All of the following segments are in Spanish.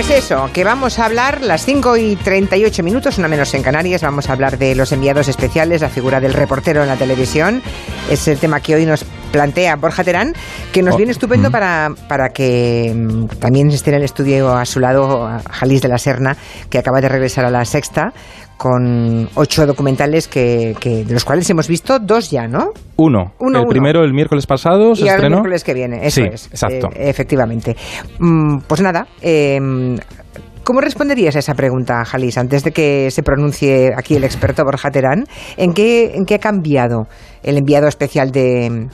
Pues eso, que vamos a hablar las 5 y 38 minutos, una menos en Canarias, vamos a hablar de los enviados especiales, la figura del reportero en la televisión. Es el tema que hoy nos plantea Borja Terán, que nos Oh, viene estupendo mm. para, para que mm, también esté en el estudio a su lado a Jalis de la Serna, que acaba de regresar a la sexta con ocho documentales que, que- de los cuales hemos visto dos ya, ¿no? Uno. Uno, el uno. primero el miércoles pasado se y ahora el estrenó. miércoles que viene, eso Sí, es. exacto. Eh, efectivamente. Mm, pues nada, eh, ¿cómo responderías a esa pregunta, Jalis, antes de que se pronuncie aquí el experto Borja Terán? ¿En qué, ¿En qué ha cambiado el enviado especial de,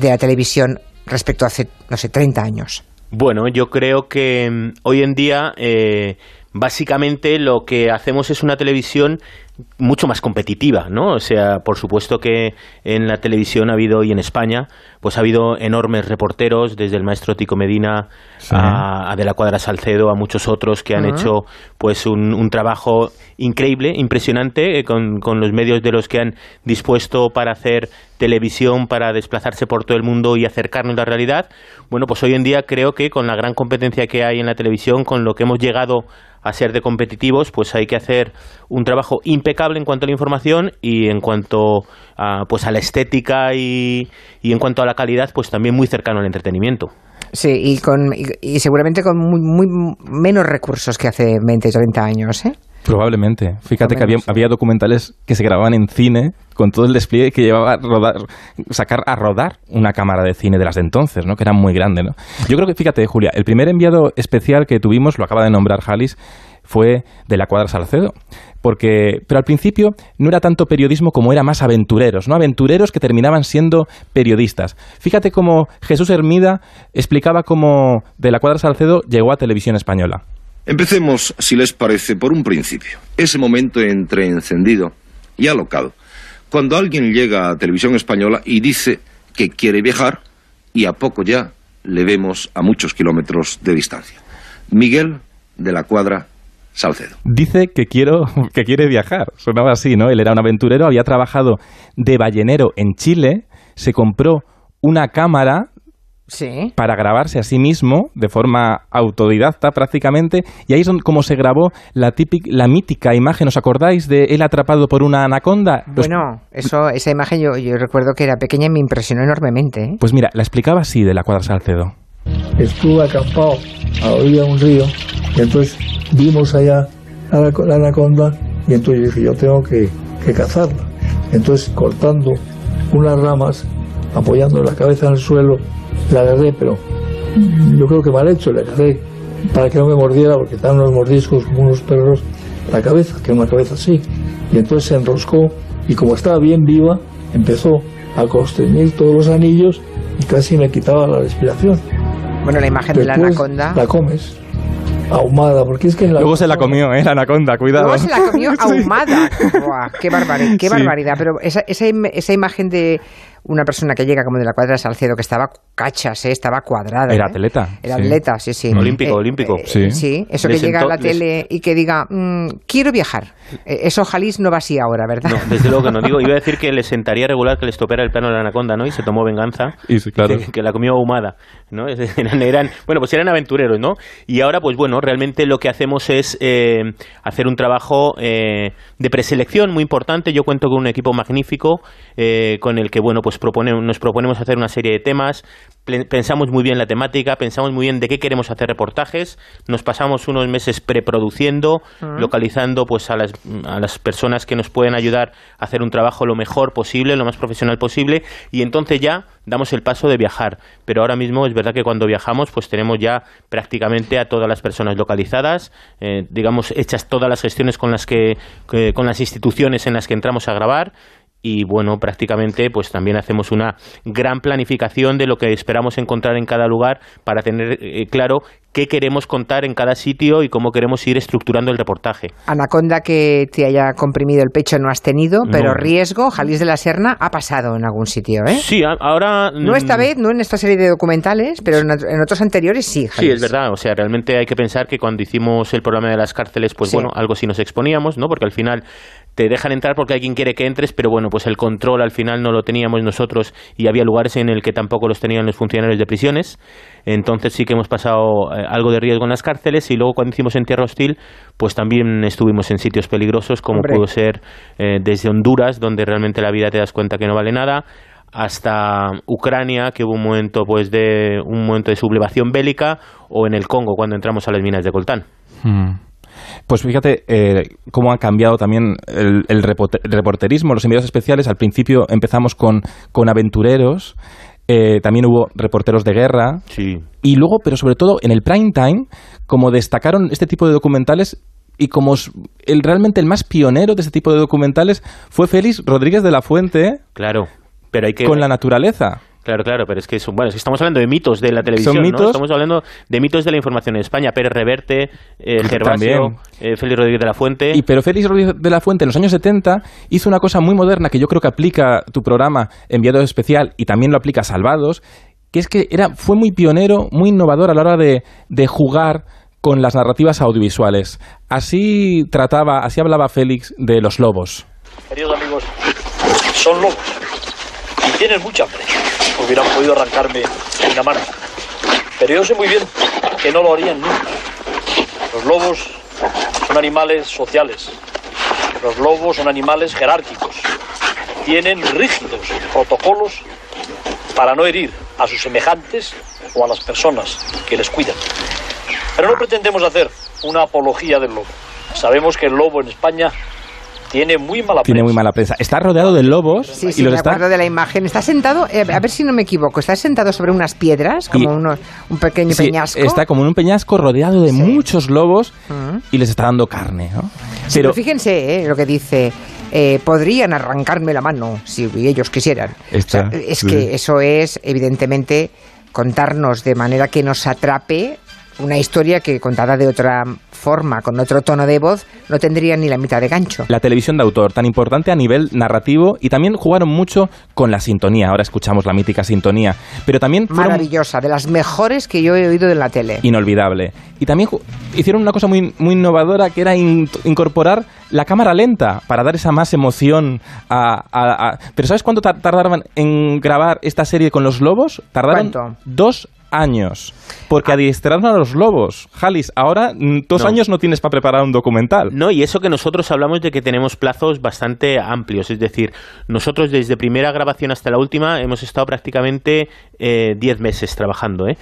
de la televisión respecto a hace, no sé, 30 años? Bueno, yo creo que mm, hoy en día eh, básicamente lo que hacemos es una televisión mucho más competitiva, ¿no? O sea, por supuesto que en la televisión ha habido y en España, pues ha habido enormes reporteros, desde el maestro Tico Medina Sí. a, a De la Cuadra Salcedo, a muchos otros que han hecho pues un, un trabajo increíble, impresionante, eh, con, con los medios de los que han dispuesto para hacer televisión, para desplazarse por todo el mundo y acercarnos a la realidad. Bueno, pues hoy en día creo que con la gran competencia que hay en la televisión, con lo que hemos llegado a ser de competitivos, pues hay que hacer un trabajo impecable en cuanto a la información y en cuanto a, pues a la estética y, y en cuanto a la calidad, pues también muy cercano al entretenimiento. Sí, y, con, y, seguramente con muy, muy menos recursos que hace 20 o 30 años, ¿eh? Probablemente. Fíjate que había, había documentales que se grababan en cine con todo el despliegue que llevaba a rodar, sacar a rodar una cámara de cine de las de entonces, ¿no? Que era muy grande, ¿no? Yo creo que, fíjate, Julia, el primer enviado especial que tuvimos, lo acaba de nombrar Jalis, fue de la Cuadra Salcedo. Porque, pero al principio no era tanto periodismo como era más aventureros, ¿no? Aventureros que terminaban siendo periodistas. Fíjate cómo Jesús Hermida explicaba cómo de la Cuadra Salcedo llegó a Televisión Española. Empecemos, si les parece, por un principio. Ese momento entre encendido y alocado. Cuando alguien llega a Televisión Española y dice que quiere viajar y a poco ya le vemos a muchos kilómetros de distancia. Miguel de la Cuadra Salcedo. Dice que quiero que quiere viajar. Sonaba así, ¿no? Él era un aventurero, había trabajado de ballenero en Chile, se compró una cámara Sí. para grabarse a sí mismo de forma autodidacta prácticamente y ahí es donde, como se grabó la típica la mítica imagen, ¿os acordáis de él atrapado por una anaconda? Los- Bueno, eso, esa imagen yo, yo recuerdo que era pequeña y me impresionó enormemente. ¿eh? Pues mira, la explicaba así de la Cuadra Salcedo. estuve acampado a la orilla de un río y entonces vimos allá a la, la anaconda y entonces dije yo tengo que, que cazarla. Entonces cortando unas ramas, apoyando la cabeza en el suelo, la agarré, pero yo creo que mal hecho, le agarré para que no me mordiera porque estaban unos mordiscos como unos perros la cabeza, que es una cabeza así. Y entonces se enroscó y como estaba bien viva, empezó a constreñir todos los anillos y casi me quitaba la respiración. Bueno, la imagen de la anaconda. La comes ahumada, porque es que en la Luego se la comió, ¿eh? La anaconda, cuidado. Luego se la comió ahumada. Buah, qué, barbari- qué Sí. barbaridad. Pero esa, esa, im- esa imagen de una persona que llega como de la cuadra de Salcedo, que estaba cachas, ¿eh? estaba cuadrada. Era ¿eh? atleta, Era sí. atleta, sí, sí. Olímpico, olímpico. Sí. Sí, eso que llega a la les- tele y que diga, mm, quiero viajar. Eh, Eso Jalis no va así ahora, ¿verdad? No, desde luego que no digo. Iba a decir que les sentaría regular que les topera el plano de la anaconda, ¿no? Y se tomó venganza. Y sí, claro. Que, que la comió ahumada, ¿no? Eran, eran- bueno, pues eran aventureros, ¿no? Y ahora, pues bueno, realmente lo que hacemos es eh, hacer un trabajo eh, de preselección muy importante. Yo cuento con un equipo magnífico eh, con el que, bueno, pues propone, nos proponemos hacer una serie de temas. Pensamos muy bien la temática, pensamos muy bien de qué queremos hacer reportajes. Nos pasamos unos meses preproduciendo, localizando pues a las, a las personas que nos pueden ayudar a hacer un trabajo lo mejor posible, lo más profesional posible, y entonces ya damos el paso de viajar. Pero ahora mismo es verdad que cuando viajamos, pues tenemos ya prácticamente a todas las personas localizadas, eh, digamos, hechas todas las gestiones con las que, que- con las instituciones en las que entramos a grabar. Y bueno, prácticamente pues también hacemos una gran planificación de lo que esperamos encontrar en cada lugar para tener eh, claro qué queremos contar en cada sitio y cómo queremos ir estructurando el reportaje. Anaconda que te haya comprimido el pecho no has tenido, pero No. riesgo, Jalis de la Serna ha pasado en algún sitio, ¿eh? Sí, ahora... No esta mm, vez, no en esta serie de documentales, pero en, ot- en otros anteriores sí, Sí, es verdad. O sea, realmente hay que pensar que cuando hicimos el programa de las cárceles, pues Sí. bueno, algo sí nos exponíamos, ¿no? Porque al final te dejan entrar porque hay quien quiere que entres, pero bueno, pues el control al final no lo teníamos nosotros y había lugares en el que tampoco los tenían los funcionarios de prisiones. Entonces sí que hemos pasado eh, algo de riesgo en las cárceles y luego cuando hicimos en Tierra Hostil, pues también estuvimos en sitios peligrosos como Hombre. pudo ser eh, desde Honduras, donde realmente la vida te das cuenta que no vale nada, hasta Ucrania, que hubo un momento pues de un momento de sublevación bélica, o en el Congo cuando entramos a las minas de coltán. Mm. Pues fíjate eh, cómo ha cambiado también el, el reporterismo, los enviados especiales. Al principio empezamos con, con aventureros, eh, también hubo reporteros de guerra, Sí. y luego, pero sobre todo en el prime time, como destacaron este tipo de documentales y como el, realmente el más pionero de este tipo de documentales fue Félix Rodríguez de la Fuente Claro, pero hay que con la naturaleza. Claro, claro, pero es que son, bueno, es que estamos hablando de mitos de la televisión, ¿no? mitos? Estamos hablando de mitos de la información en España. Pérez Reverte, eh, Gervasio, También. eh, Félix Rodríguez de la Fuente. Y pero Félix Rodríguez de la Fuente en los años 70 hizo una cosa muy moderna que yo creo que aplica tu programa Enviado Especial y también lo aplica Salvados, que es que era, fue muy pionero, muy innovador a la hora de, de jugar con las narrativas audiovisuales. Así trataba, así hablaba Félix de los lobos. Queridos amigos, son lobos y tienen mucha hambre. Hubieran podido arrancarme una mano. Pero yo sé muy bien que no lo harían nunca. Los lobos son animales sociales. Los lobos son animales jerárquicos. Tienen rígidos protocolos para no herir a sus semejantes o a las personas que les cuidan. Pero no pretendemos hacer una apología del lobo. Sabemos que el lobo en España tiene muy mala Tiene muy prensa. mala prensa. Está rodeado de lobos Sí, y sí, los me está acuerdo de la imagen. Está sentado, eh, a ver si no me equivoco, está sentado sobre unas piedras, como Y- unos, un pequeño Sí, peñasco. está como en un peñasco rodeado de Sí. muchos lobos Mm. y les está dando carne, ¿no? Sí, pero fíjense eh, lo que dice. eh, podrían arrancarme la mano si ellos quisieran. Está, O sea, es sí. que eso es, evidentemente, contarnos de manera que nos atrape una historia que contada de otra forma, con otro tono de voz, no tendría ni la mitad de gancho. la televisión de autor, tan importante a nivel narrativo, y también jugaron mucho con la sintonía. Ahora escuchamos la mítica sintonía, pero también fueron Maravillosa, de las mejores que yo he oído en la tele. inolvidable. Y también hicieron una cosa muy, muy innovadora que era in- incorporar la cámara lenta para dar esa más emoción a, a- a- Pero ¿sabes cuánto tar- tardaron en grabar esta serie con los lobos? Tardaron ¿Cuánto? dos años. Porque adiestraron a los lobos. Jalis, ahora mm, dos No. años no tienes para preparar un documental. No, y eso que nosotros hablamos de que tenemos plazos bastante amplios, es decir, nosotros desde primera grabación hasta la última hemos estado prácticamente eh, 10 meses trabajando, ¿eh?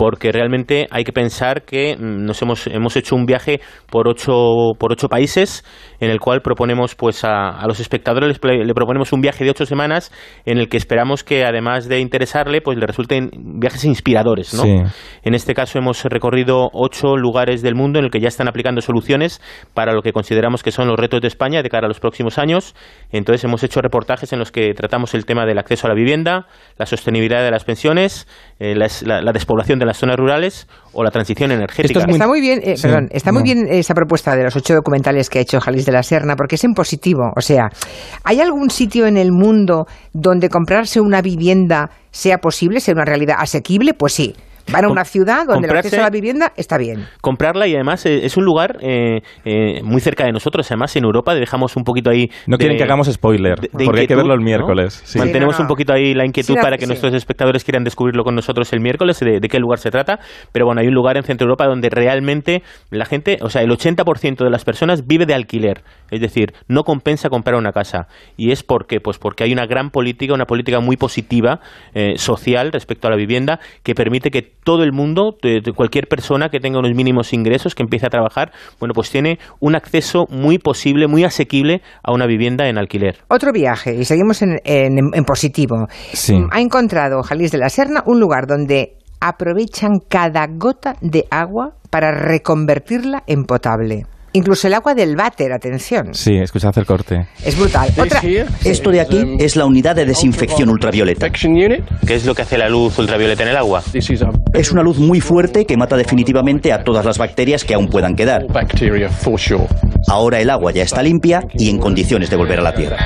Porque realmente hay que pensar que mm, nos hemos, hemos hecho un viaje por ocho, por ocho países en el cual proponemos pues a, a los espectadores les le proponemos un viaje de ocho semanas en el que esperamos que además de interesarle pues le resulten viajes inspiradores, ¿no? Sí. En este caso hemos recorrido ocho lugares del mundo en el que ya están aplicando soluciones para lo que consideramos que son los retos de España de cara a los próximos años. Entonces hemos hecho reportajes en los que tratamos el tema del acceso a la vivienda, la sostenibilidad de las pensiones, eh, la, la- la despoblación de las zonas rurales o la transición energética. Esto es muy- Está muy bien, eh, Sí, perdón, está muy no. bien esa propuesta de los ocho documentales que ha hecho Jalis de la Serna, porque es en positivo. O sea, ¿hay algún sitio en el mundo donde comprarse una vivienda sea posible, sea una realidad asequible? Pues sí. Van a una ciudad donde el acceso a la vivienda está bien. comprarla y además eh, es un lugar eh, eh, muy cerca de nosotros. Además, en Europa dejamos un poquito ahí. No de- quieren que hagamos spoiler, de- de porque hay que verlo el ¿no? miércoles. sí. Mantenemos Sí, no, no. un poquito ahí la inquietud Sí, la- para que sí. nuestros espectadores quieran descubrirlo con nosotros el miércoles, de, de qué lugar se trata. Pero bueno, hay un lugar en Centro Europa donde realmente la gente, o sea, el 80% de las personas vive de alquiler. Es decir, no compensa comprar una casa. ¿Y es por qué? Pues porque hay una gran política, una política muy positiva, eh, social, respecto a la vivienda, que permite que todo el mundo, de- de cualquier persona que tenga unos mínimos ingresos, que empiece a trabajar, bueno, pues tiene un acceso muy posible, muy asequible a una vivienda en alquiler. Otro viaje, y seguimos en, en- en positivo. Sí. Ha encontrado Jalis de la Serna un lugar donde aprovechan cada gota de agua para reconvertirla en potable. Incluso el agua del váter, atención. Sí, escuchad el corte. Es brutal. Otra, Esto de aquí es la unidad de desinfección ultravioleta. ¿Qué es lo que hace la luz ultravioleta en el agua? Es una luz muy fuerte que mata definitivamente a todas las bacterias que aún puedan quedar. Ahora el agua ya está limpia y en condiciones de volver a la Tierra.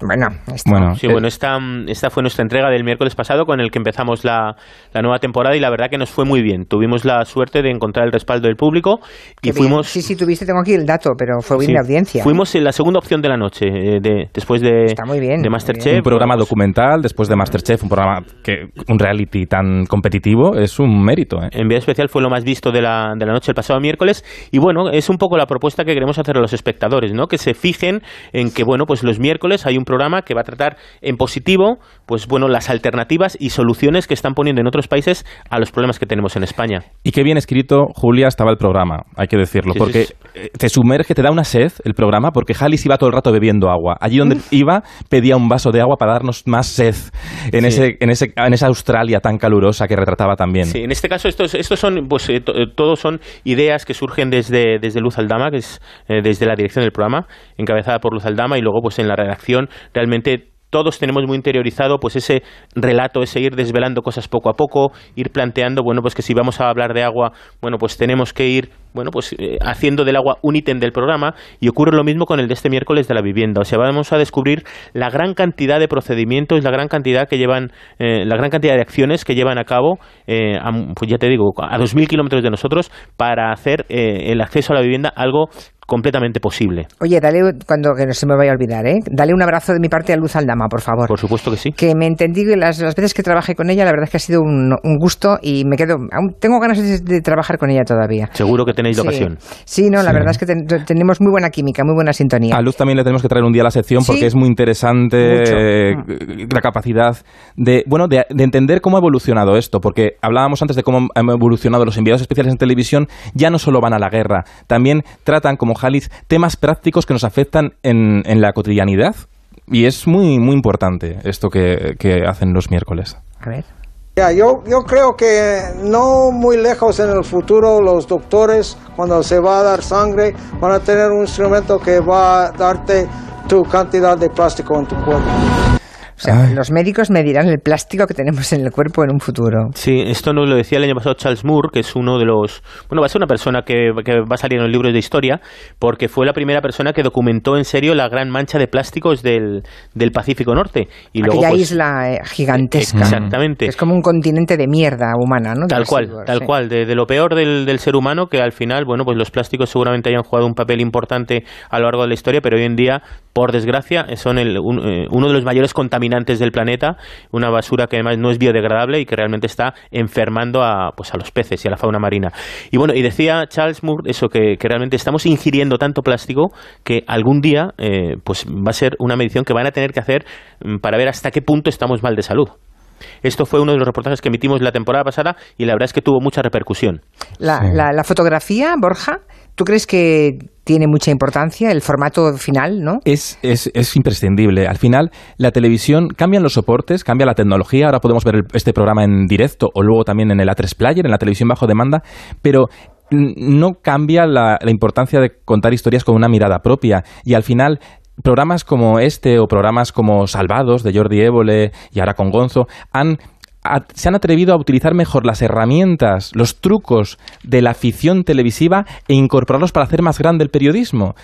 Bueno, esto- Bueno, Sí, eh, bueno, esta, esta fue nuestra entrega del miércoles pasado con el que empezamos la, la nueva temporada y la verdad que nos fue muy bien. Tuvimos la suerte de encontrar el respaldo del público y qué bien. fuimos... Sí, sí, tuviste, tengo aquí el dato, pero fue bien sí, de audiencia. Fuimos en la segunda opción de la noche, eh, de, después de, Está muy bien, de muy Masterchef. un programa pues, documental después de Masterchef, un programa que un reality tan competitivo es un mérito. ¿eh? Enviado especial fue lo más visto de la, de la noche el pasado miércoles y bueno, es un poco la propuesta que queremos hacer a los espectadores, ¿no? Que se fijen en que bueno, pues los miércoles hay un programa que va a tratar en positivo, pues bueno, las alternativas y soluciones que están poniendo en otros países a los problemas que tenemos en España. Y qué bien escrito, Julia, estaba el programa, hay que decirlo, Sí, porque sí, te sumerge, te da una sed el programa, porque Jalis iba todo el rato bebiendo agua. Allí donde iba, pedía un vaso de agua para darnos más sed en, ese, en, ese, en esa Australia tan calurosa que retrataba también. Sí, en este caso estos, estos son, pues eh, eh, todos son ideas que surgen desde, desde Luz Aldama, que es eh, desde la dirección del programa, encabezada por Luz Aldama, y luego pues en la redacción realmente todos tenemos muy interiorizado pues ese relato, ese ir desvelando cosas poco a poco, ir planteando, bueno, pues que si vamos a hablar de agua, bueno, pues tenemos que ir, bueno, pues eh, haciendo del agua un ítem del programa y ocurre lo mismo con el de este miércoles de la vivienda, o sea, vamos a descubrir la gran cantidad de procedimientos, la gran cantidad que llevan, eh, la gran cantidad de acciones que llevan a cabo, eh, a, pues ya te digo, a 2.000 kilómetros de nosotros para hacer el acceso a la vivienda algo completamente posible. Oye, dale, cuando que no se me vaya a olvidar, ¿eh? Dale un abrazo de mi parte a Luz Aldama, por favor. Por supuesto que sí. que me entendí que las, las veces que trabajé con ella, la verdad es que ha sido un, un gusto y me quedo, aún tengo ganas de, de trabajar con ella todavía. Seguro que tenéis Sí. ocasión. Sí, no, la Sí. verdad es que ten- tenemos muy buena química, muy buena sintonía. A Luz también le tenemos que traer un día a la sección porque Sí. es muy interesante eh, la capacidad de bueno de, de entender cómo ha evolucionado esto, porque hablábamos antes de cómo han evolucionado los enviados especiales en televisión, ya no solo van a la guerra, también tratan como Jalis temas prácticos que nos afectan en, en la cotidianidad y es muy muy importante esto que, que hacen los miércoles. A ver. Ya, yo, yo creo que no muy lejos en el futuro los doctores, cuando se va a dar sangre, van a tener un instrumento que va a darte tu cantidad de plástico en tu cuerpo. O sea, Ay. los médicos medirán el plástico que tenemos en el cuerpo en un futuro. Sí, esto nos lo decía el año pasado Charles Moore, que es uno de los... Bueno, va a ser una persona que, que va a salir en los libros de historia, porque fue la primera persona que documentó en serio la gran mancha de plásticos del, del Pacífico Norte. Y luego, Aquella pues, isla eh, gigantesca. Exactamente. Es como un continente de mierda humana, ¿no? De Tal cual, residuos, tal sí. cual, de, de lo peor del, del ser humano, que al final, bueno, pues los plásticos seguramente hayan jugado un papel importante a lo largo de la historia, pero hoy en día, por desgracia, son el- un- eh, uno de los mayores contaminantes del planeta, una basura que además no es biodegradable y que realmente está enfermando a, pues a los peces y a la fauna marina. Y bueno, y decía Charles Moore eso, que, que realmente estamos ingiriendo tanto plástico que algún día, eh, pues va a ser una medición que van a tener que hacer mm, para ver hasta qué punto estamos mal de salud. Esto fue uno de los reportajes que emitimos la temporada pasada y la verdad es que tuvo mucha repercusión. La, Sí. la- la fotografía, Borja, ¿tú crees que tiene mucha importancia el formato final, no? Es, es, es imprescindible. Al final, la televisión cambian los soportes, cambia la tecnología. Ahora podemos ver este programa en directo o luego también en el A3 Player, en la televisión bajo demanda, pero no cambia la, la importancia de contar historias con una mirada propia. Y al final, programas como este o programas como Salvados de Jordi Évole y ahora con Gonzo han se han atrevido a utilizar mejor las herramientas, los trucos de la ficción televisiva e incorporarlos para hacer más grande el periodismo.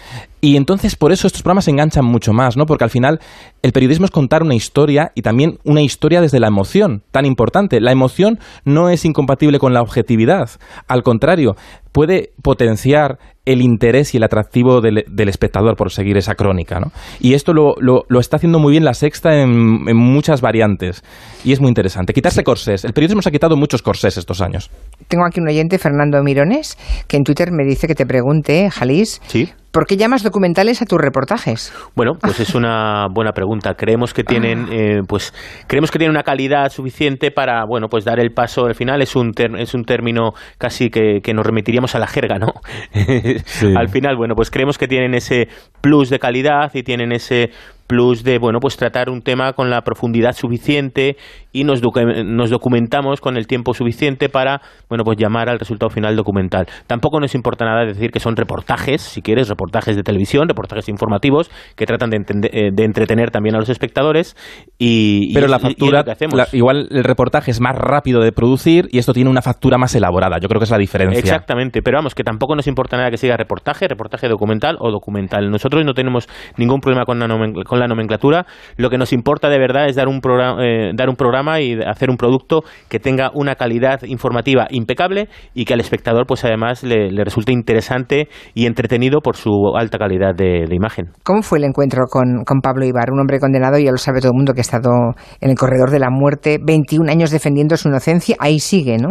Y entonces por eso estos programas se enganchan mucho más, ¿no? Porque al final el periodismo es contar una historia y también una historia desde la emoción, tan importante. La emoción no es incompatible con la objetividad, al contrario, puede potenciar el interés y el atractivo del, del espectador por seguir esa crónica, ¿no? Y esto lo, lo- lo está haciendo muy bien la sexta en, en muchas variantes y es muy interesante. Quitarse corsés. El periodismo se ha quitado muchos corsés estos años. Tengo aquí un oyente, Fernando Mirones, que en Twitter me dice que te pregunte, Jalis, Sí. ¿Por qué llamas documentales a tus reportajes? Bueno, pues es una buena pregunta. Creemos que tienen, eh, pues, creemos que tienen una calidad suficiente para, bueno, pues dar el paso al final. Es un ter- es un término casi que, que nos remitiríamos a la jerga, ¿no? Al final, bueno, pues creemos que tienen ese plus de calidad y tienen ese plus de, bueno, pues tratar un tema con la profundidad suficiente y nos, docu- nos documentamos con el tiempo suficiente para, bueno, pues llamar al resultado final documental. Tampoco nos importa nada decir que son reportajes, si quieres, reportajes de televisión, reportajes informativos que tratan de, eh, de entretener también a los espectadores y, Pero la y- es factura, lo que hacemos. la- igual el reportaje es más rápido de producir y esto tiene una factura más elaborada. Yo creo que es la diferencia. Exactamente, pero vamos, que tampoco nos importa nada que siga reportaje, reportaje documental o documental. Nosotros no tenemos ningún problema con la, con la nomenclatura. Lo que nos importa de verdad es dar un, programa, eh, dar un programa y hacer un producto que tenga una calidad informativa impecable y que al espectador, pues además, le, resulte interesante y entretenido por su alta calidad de, imagen. ¿Cómo fue el encuentro con, con, Pablo Ibar, un hombre condenado, ya lo sabe todo el mundo, que ha estado en el corredor de la muerte, 21 años defendiendo su inocencia? Ahí sigue, ¿no?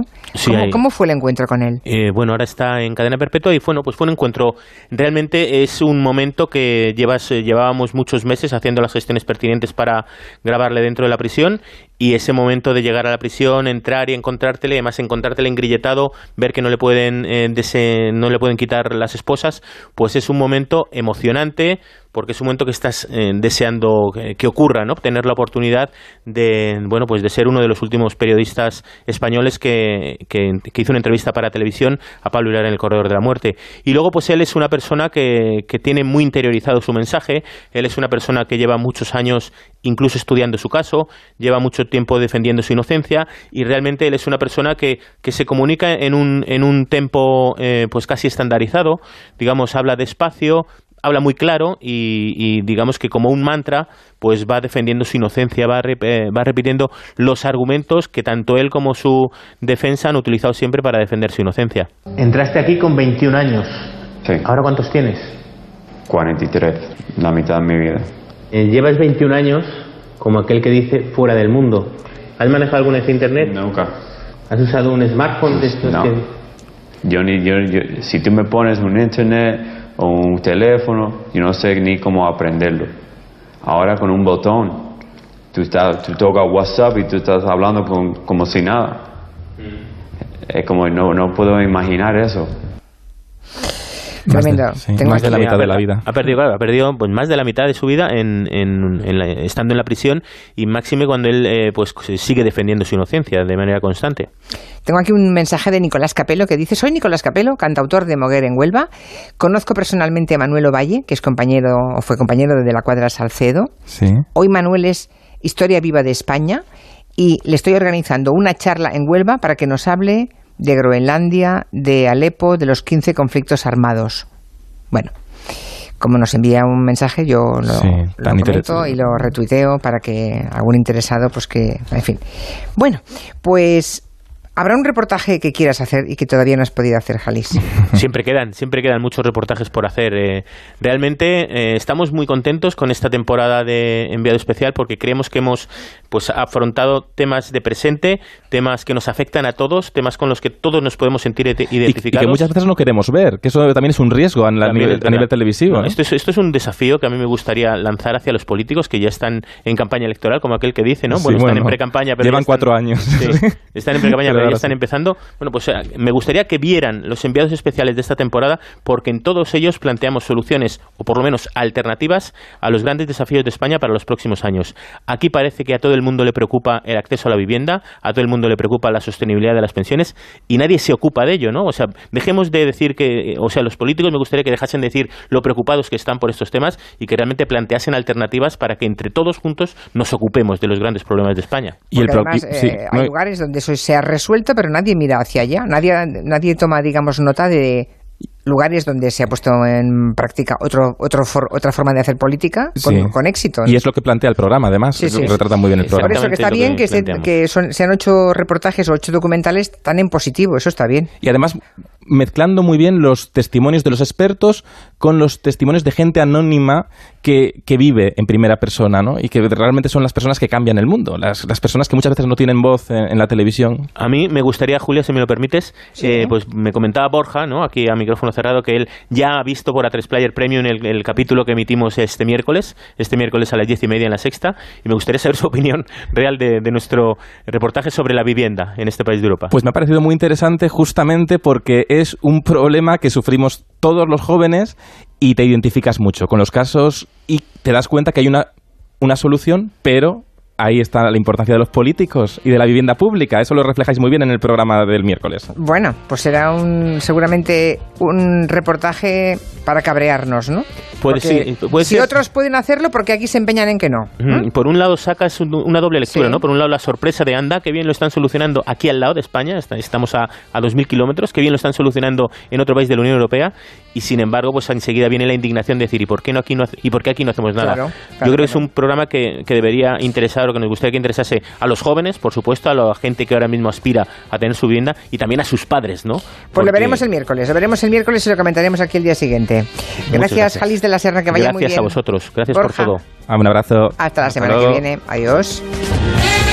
¿Cómo, fue el encuentro con él? Eh, bueno, ahora está en cadena perpetua y bueno, pues fue un encuentro. Realmente es un momento que llevas, eh, llevábamos muchos meses haciendo las gestiones pertinentes para grabarle dentro de la prisión y ese momento de llegar a la prisión, entrar y encontrártele, además encontrártele engrilletado, ver que no le pueden eh, no le pueden quitar las esposas, pues es un momento emocionante porque es un momento que estás eh, deseando que, ocurra, ¿no? Tener la oportunidad de, bueno, pues de ser uno de los últimos periodistas españoles que, que, hizo una entrevista para televisión a Pablo Hilar en el Corredor de la Muerte. Y luego, pues él es una persona que, que tiene muy interiorizado su mensaje, él es una persona que lleva muchos años incluso estudiando su caso, lleva mucho tiempo defendiendo su inocencia y realmente él es una persona que, que se comunica en un, en un tempo eh, pues casi estandarizado, digamos, habla despacio, habla muy claro y, digamos que como un mantra pues va defendiendo su inocencia, va, eh, va repitiendo los argumentos que tanto él como su defensa han utilizado siempre para defender su inocencia. Entraste aquí con 21 años. Sí. ¿Ahora cuántos tienes? 43, la mitad de mi vida. Eh, llevas 21 años como aquel que dice fuera del mundo. ¿Has manejado alguna vez internet? Nunca. ¿Has usado un smartphone de estos no. Yo ni, yo, si tú me pones un internet o un teléfono, y no sé ni cómo aprenderlo. Ahora con un botón, tú, estás, tú tocas WhatsApp y tú estás hablando con, como si nada. Mm. Es como no, no puedo imaginar eso. Tremendo. más de la mitad de la vida. Ha perdido, ha perdido pues, más de la mitad de su vida en, estando en la prisión y máxime cuando él eh, pues sigue defendiendo su inocencia de manera constante. Tengo aquí un mensaje de Nicolás Capelo que dice, soy Nicolás Capelo, cantautor de Moguer en Huelva. Conozco personalmente a Manuel Ovalle, que es compañero o fue compañero de la cuadra Salcedo. Hoy Manuel es Historia Viva de España y le estoy organizando una charla en Huelva para que nos hable de Groenlandia, de Alepo, de los 15 conflictos armados. Bueno, como nos envía un mensaje, yo lo, comento y lo retuiteo para que algún interesado, pues que, en fin. Bueno, pues ¿Habrá un reportaje que quieras hacer y que todavía no has podido hacer, Jalis? Siempre quedan, siempre quedan muchos reportajes por hacer. Eh, realmente eh, estamos muy contentos con esta temporada de enviado especial porque creemos que hemos pues afrontado temas de presente, temas que nos afectan a todos, temas con los que todos nos podemos sentir identificados. Y, que muchas veces no queremos ver, que eso también es un riesgo a, nivel, televisivo. esto, es, esto, es, un desafío que a mí me gustaría lanzar hacia los políticos que ya están en campaña electoral, como aquel que dice, ¿no? bueno, están en pre-campaña, pero... Llevan cuatro años. están en pre-campaña, pero ya están empezando. Bueno, pues eh, me gustaría que vieran los enviados especiales de esta temporada porque en todos ellos planteamos soluciones, o por lo menos alternativas, a los grandes desafíos de España para los próximos años. Aquí parece que a todo el mundo le preocupa el acceso a la vivienda, a todo el mundo le preocupa la sostenibilidad de las pensiones y nadie se ocupa de ello, ¿no? O sea, dejemos de decir que, o sea, los políticos me gustaría que dejasen de decir lo preocupados que están por estos temas y que realmente planteasen alternativas para que entre todos juntos nos ocupemos de los grandes problemas de España. y el además, eh, hay lugares donde eso se ha resuelto, pero nadie mira hacia allá, nadie, nadie toma, digamos, nota de lugares donde se ha puesto en práctica otro, otro otra forma de hacer política con, éxito. Y es lo que plantea el programa, además, retrata muy bien el programa. Por eso que está bien que, se, que se han hecho reportajes o ocho documentales tan en positivo, eso está bien. Y además mezclando muy bien los testimonios de los expertos con los testimonios de gente anónima que, que vive en primera persona, ¿no? Y que realmente son las personas que cambian el mundo, las, las personas que muchas veces no tienen voz en, la televisión. A mí me gustaría, Julia, si me lo permites, eh, pues me comentaba Borja, ¿no? Aquí a micrófono cerrado, que él ya ha visto por A3 Player Premium el, el capítulo que emitimos este miércoles, este miércoles a las diez y media en la sexta, y me gustaría saber su opinión real de, de nuestro reportaje sobre la vivienda en este país de Europa. Pues me ha parecido muy interesante justamente porque es un problema que sufrimos todos los jóvenes y te identificas mucho con los casos y te das cuenta que hay una, una solución, pero ahí está la importancia de los políticos y de la vivienda pública. Eso lo reflejáis muy bien en el programa del miércoles. Bueno, pues será un, seguramente un reportaje para cabrearnos, ¿no? Puede, sí, puede si ser- otros pueden hacerlo, porque aquí se empeñan en que no. Ujú. Por un lado sacas un- una doble lectura, Sí. ¿no? Por un lado la sorpresa de anda, que bien lo están solucionando aquí al lado de España, estamos a, a 2.000 kilómetros, que bien lo están solucionando en otro país de la Unión Europea, y sin embargo, pues enseguida viene la indignación de decir, ¿y por qué, no aquí, no, y por qué aquí no hacemos nada? Claro, Yo creo que es un programa que, que debería interesar o que nos gustaría que interesase a los jóvenes, por supuesto, a la gente que ahora mismo aspira a tener su vivienda, y también a sus padres, ¿no? Pues lo veremos el miércoles, lo veremos el miércoles y lo comentaremos aquí el día siguiente. Gracias, gracias. Jalis de la Serna, que vaya muy Gracias bien. a vosotros, gracias Borja. por todo. Ah, Un abrazo. Hasta la Hasta semana que viene. Adiós.